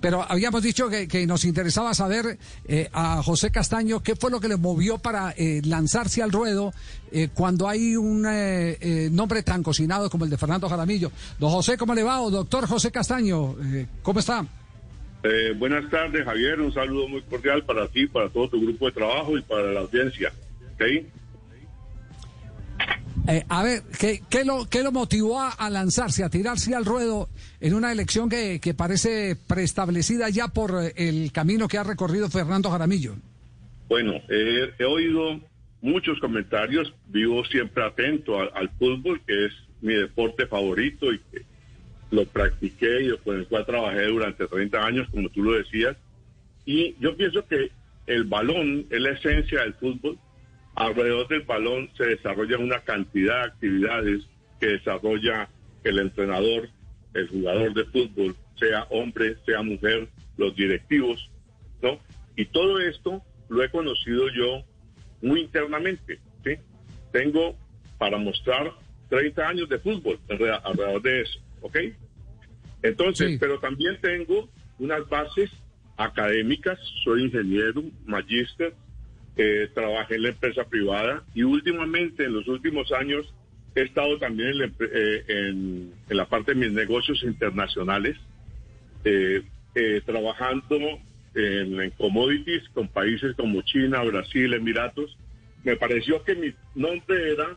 Pero habíamos dicho que, nos interesaba saber eh, a José Castaño qué fue lo que le movió para eh, lanzarse al ruedo eh, cuando hay un nombre tan cocinado como el de Fernando Jaramillo. Don José, ¿cómo le va? O doctor José Castaño, ¿cómo está? buenas tardes, Javier. Un saludo muy cordial para ti, para todo tu grupo de trabajo y para la audiencia. ¿Okay? Eh, a ver, ¿qué, qué, lo, ¿qué lo motivó a, lanzarse, a tirarse al ruedo en una elección que, que parece preestablecida ya por eh, el camino que ha recorrido Fernando Jaramillo? Bueno, he oído muchos comentarios, vivo siempre atento al, fútbol, que es mi deporte favorito y que lo practiqué y con el cual trabajé durante 30 años, como tú lo decías. Y yo pienso que el balón es la esencia del fútbol Alrededor del balón se desarrolla una cantidad de actividades que desarrolla el entrenador, el jugador de fútbol, sea hombre, sea mujer, los directivos, ¿no? Y todo esto lo he conocido yo muy internamente, ¿sí? Tengo para mostrar 30 años de fútbol alrededor de eso, ¿ok? Entonces, pero también tengo unas bases académicas, soy ingeniero, magíster, trabajé en la empresa privada y últimamente, en los últimos años, he estado también en la, eh, parte de mis negocios internacionales, eh, eh, trabajando en, commodities con países como China, Brasil, Emiratos. Me pareció que mi nombre era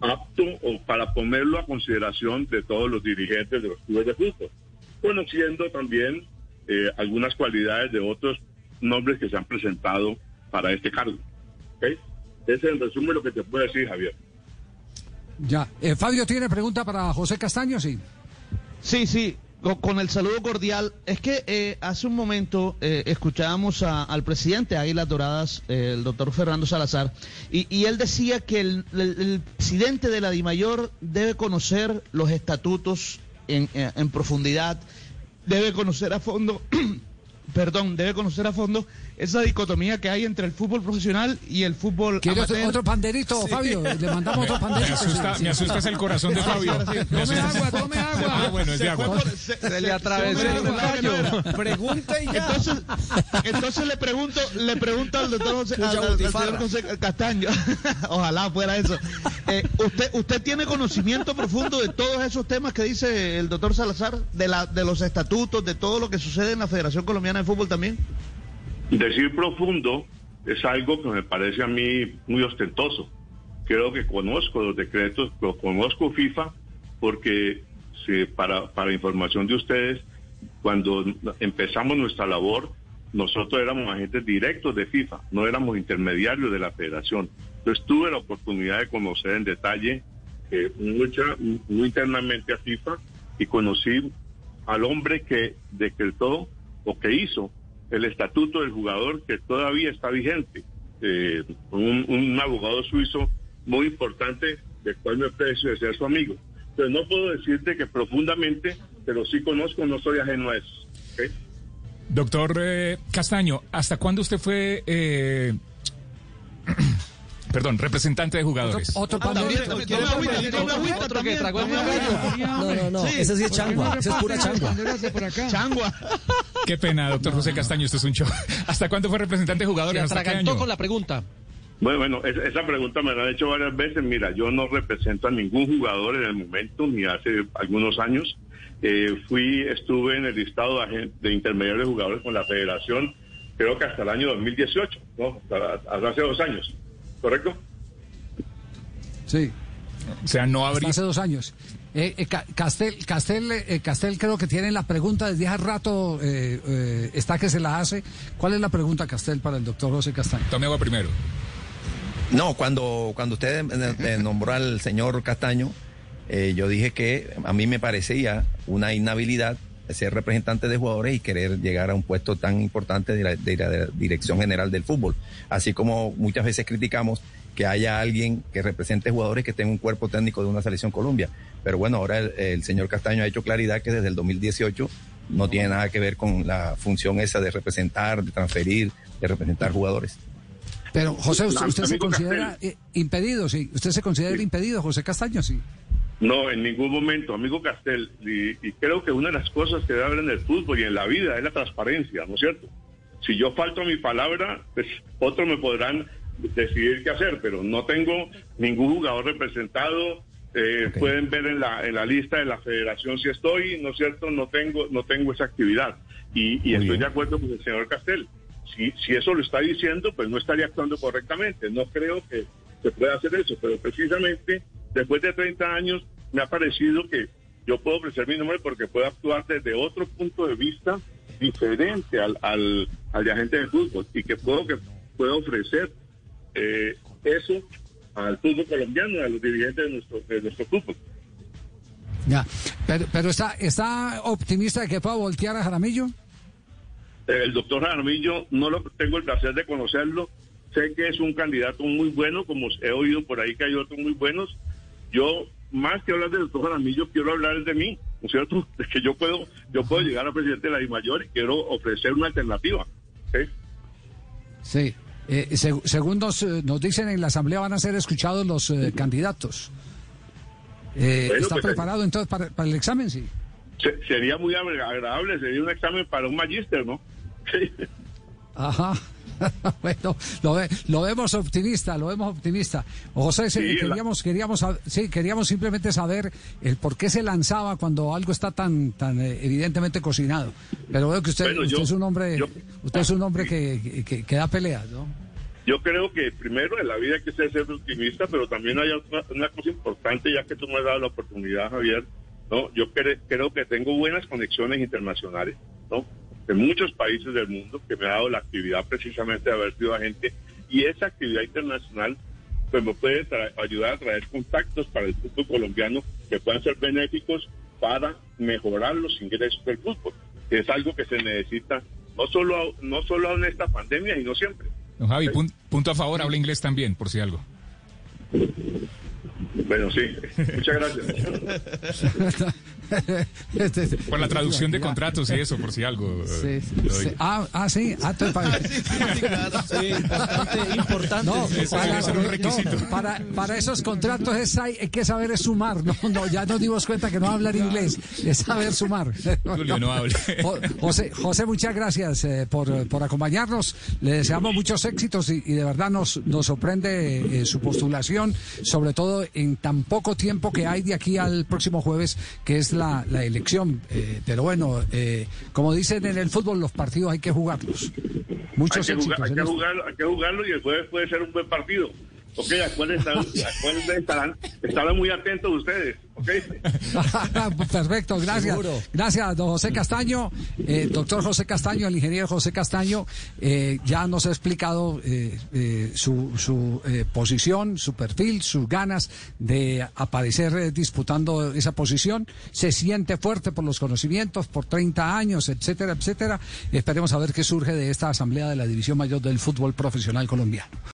apto o para ponerlo a consideración de todos los dirigentes de los clubes de fútbol, conociendo también algunas cualidades de otros nombres que se han presentado para este cargo. ¿Okay? Ese es en resumen lo que te puedo decir, Javier. Ya. Eh, Fabio tiene pregunta para José Castaño, sí. Sí, sí. Con, el saludo cordial, es que eh, hace un momento eh, escuchábamos al presidente de Águilas Doradas, el doctor Fernando Salazar, y, él decía que el, el, presidente de la DIMAYOR debe conocer los estatutos en, en profundidad, debe conocer a fondo perdón, debe conocer a fondo esa dicotomía que hay entre el fútbol profesional y el fútbol amateur. otro panderito, Fabio? Le mandamos otro panderito. Me asusta, me asusta el corazón de Fabio. Tome agua, tome agua. Ah, bueno, es de agua. Se, le atravesó el. Pregunta y ya. Entonces, entonces le pregunto, le pregunto al doctor José, al, José Castaño, ojalá fuera eso. Eh, ¿usted, ¿Usted tiene conocimiento profundo de todos esos temas que dice el doctor Salazar? De, la, de los estatutos, de todo lo que sucede en la Federación Colombiana de Fútbol también? Decir profundo es algo que me parece a mí muy ostentoso. Creo que conozco los decretos, conozco FIFA, porque para, para información de ustedes, cuando empezamos nuestra labor, nosotros éramos agentes directos de FIFA, no éramos intermediarios de la federación. Entonces tuve la oportunidad de conocer en detalle eh, mucha, muy internamente a FIFA y conocí al hombre que decretó o que hizo el estatuto del jugador que todavía está vigente. Eh, un, abogado suizo muy importante, del cual me aprecio de ser su amigo. Entonces no puedo decirte que profundamente, pero sí conozco, no soy ajeno a eso. Doctor eh, Castaño, ¿hasta cuándo usted fue... Perdón, representante de jugadores. Otro, otro No, no, no, ese sí es changua, ese es pura changua. Changua. Qué pena, doctor José Castaño, esto es un show. ¿Hasta cuándo fue representante de jugadores? Se atragantó con la pregunta. Bueno, bueno, esa pregunta me la han hecho varias veces. Mira, yo no represento a ningún jugador en el momento, ni hace algunos años. Eh, fui, estuve en el listado de, de intermediarios de jugadores con la federación, creo que hasta el año 2018, ¿no? hasta hace dos años. ¿Correcto? Sí. O sea, no habría... hace dos años. Eh, eh, Castel, Castel, eh, Castel creo que tiene la pregunta desde hace rato, está que se la hace. ¿Cuál es la pregunta, Castel, para el doctor José Castaño? Tome agua primero. No, cuando, cuando usted nombró al señor Castaño, yo dije que a mí me parecía una inhabilidad ser representante de jugadores y querer llegar a un puesto tan importante de la, dirección general del fútbol. Así como muchas veces criticamos que haya alguien que represente jugadores que tenga un cuerpo técnico de una selección Colombia. Pero bueno, ahora el, señor Castaño ha hecho claridad que desde el 2018 no tiene nada que ver con la función esa de representar, de transferir, de representar jugadores. Pero José, usted, se considera impedido, sí. ¿Usted se considera impedido, José Castaño, sí? No, en ningún momento, amigo Castel. Y, y, creo que una de las cosas que debe haber en el fútbol y en la vida es la transparencia, ¿no es cierto? Si yo falto a mi palabra, pues otros me podrán decidir qué hacer, pero no tengo ningún jugador representado. Eh, okay. Pueden ver en la, en la lista de la federación si estoy, ¿no es cierto? No tengo, no tengo esa actividad. Y, y estoy bien. de acuerdo con el señor Castel. Si, si eso lo está diciendo, pues no estaría actuando correctamente. No creo que se pueda hacer eso, pero precisamente después de 30 años me ha parecido que yo puedo ofrecer mi nombre porque puedo actuar desde otro punto de vista diferente al, al, al de agente de fútbol y que puedo que puedo ofrecer eh, eso al fútbol colombiano, a los dirigentes de nuestro, de nuestro fútbol. Ya, pero, pero está, está optimista de que pueda voltear a Jaramillo. El doctor Jaramillo no lo tengo el placer de conocerlo. Sé que es un candidato muy bueno, como he oído por ahí que hay otros muy buenos. Yo, más que hablar del doctor Jaramillo, quiero hablar de mí, ¿no es cierto? De que yo puedo, yo puedo llegar a presidente de la DIMAYOR y quiero ofrecer una alternativa. ¿sí? Sí. Eh, seg según nos, nos, dicen en la Asamblea van a ser escuchados los eh, candidatos. Eh, bueno, ¿Está pues, preparado entonces para, para, el examen? Sí. Se, sería muy agradable, sería un examen para un magíster, ¿no? Sí. Ajá. bueno, lo, ve, lo, vemos optimista, lo vemos optimista. José, sí, queríamos, la... queríamos, sí, queríamos simplemente saber el por qué se lanzaba cuando algo está tan, tan evidentemente cocinado. Pero veo que usted, bueno, usted yo, es un hombre, yo, usted es un hombre que, que, que da peleas, ¿no? Yo creo que primero en la vida hay que ser, ser optimista, pero también hay otra, una cosa importante, ya que tú me has dado la oportunidad, Javier, ¿no? Yo cre creo que tengo buenas conexiones internacionales, ¿no? De muchos países del mundo que me ha dado la actividad precisamente de haber sido agente y esa actividad internacional pues me puede ayudar a traer contactos para el fútbol colombiano que puedan ser benéficos para mejorar los ingresos del fútbol, que es algo que se necesita no solo no solo en esta pandemia y no siempre. Don Javi, ¿Sí? punto a favor, habla inglés también, por si algo. Bueno, sí. Muchas gracias. Por la traducción de contratos y eso, por si algo. Sí, sí. Ah, ah, sí. Ah, para... sí, importante, importante. No, eso para, ser un requisito. No, para, para, esos contratos es, hay, hay, que saber sumar. No, no, ya nos dimos cuenta que no hablar inglés, es saber sumar. Julio, no hable. José, José, muchas gracias eh, por, por acompañarnos. Le deseamos muchos éxitos y, y de verdad nos, nos sorprende eh, su postulación, sobre todo en tan poco tiempo que hay de aquí al próximo jueves, que es la, la elección. Eh, pero bueno, eh, como dicen en el fútbol, los partidos hay que jugarlos. Muchos hay que. Jugar, hay, que jugarlo, hay que jugarlo y el jueves puede ser un buen partido. Ok, acuérdense, acuérdense estarán, estarán muy atentos ustedes. Okay. Perfecto, gracias. Seguro. Gracias, don José Castaño. Eh, doctor José Castaño, el ingeniero José Castaño, eh, ya nos ha explicado eh, eh su, su eh, posición, su perfil, sus ganas de aparecer eh, disputando esa posición. Se siente fuerte por los conocimientos, por 30 años, etcétera, etcétera. Esperemos a ver qué surge de esta asamblea de la División Mayor del Fútbol Profesional Colombiano.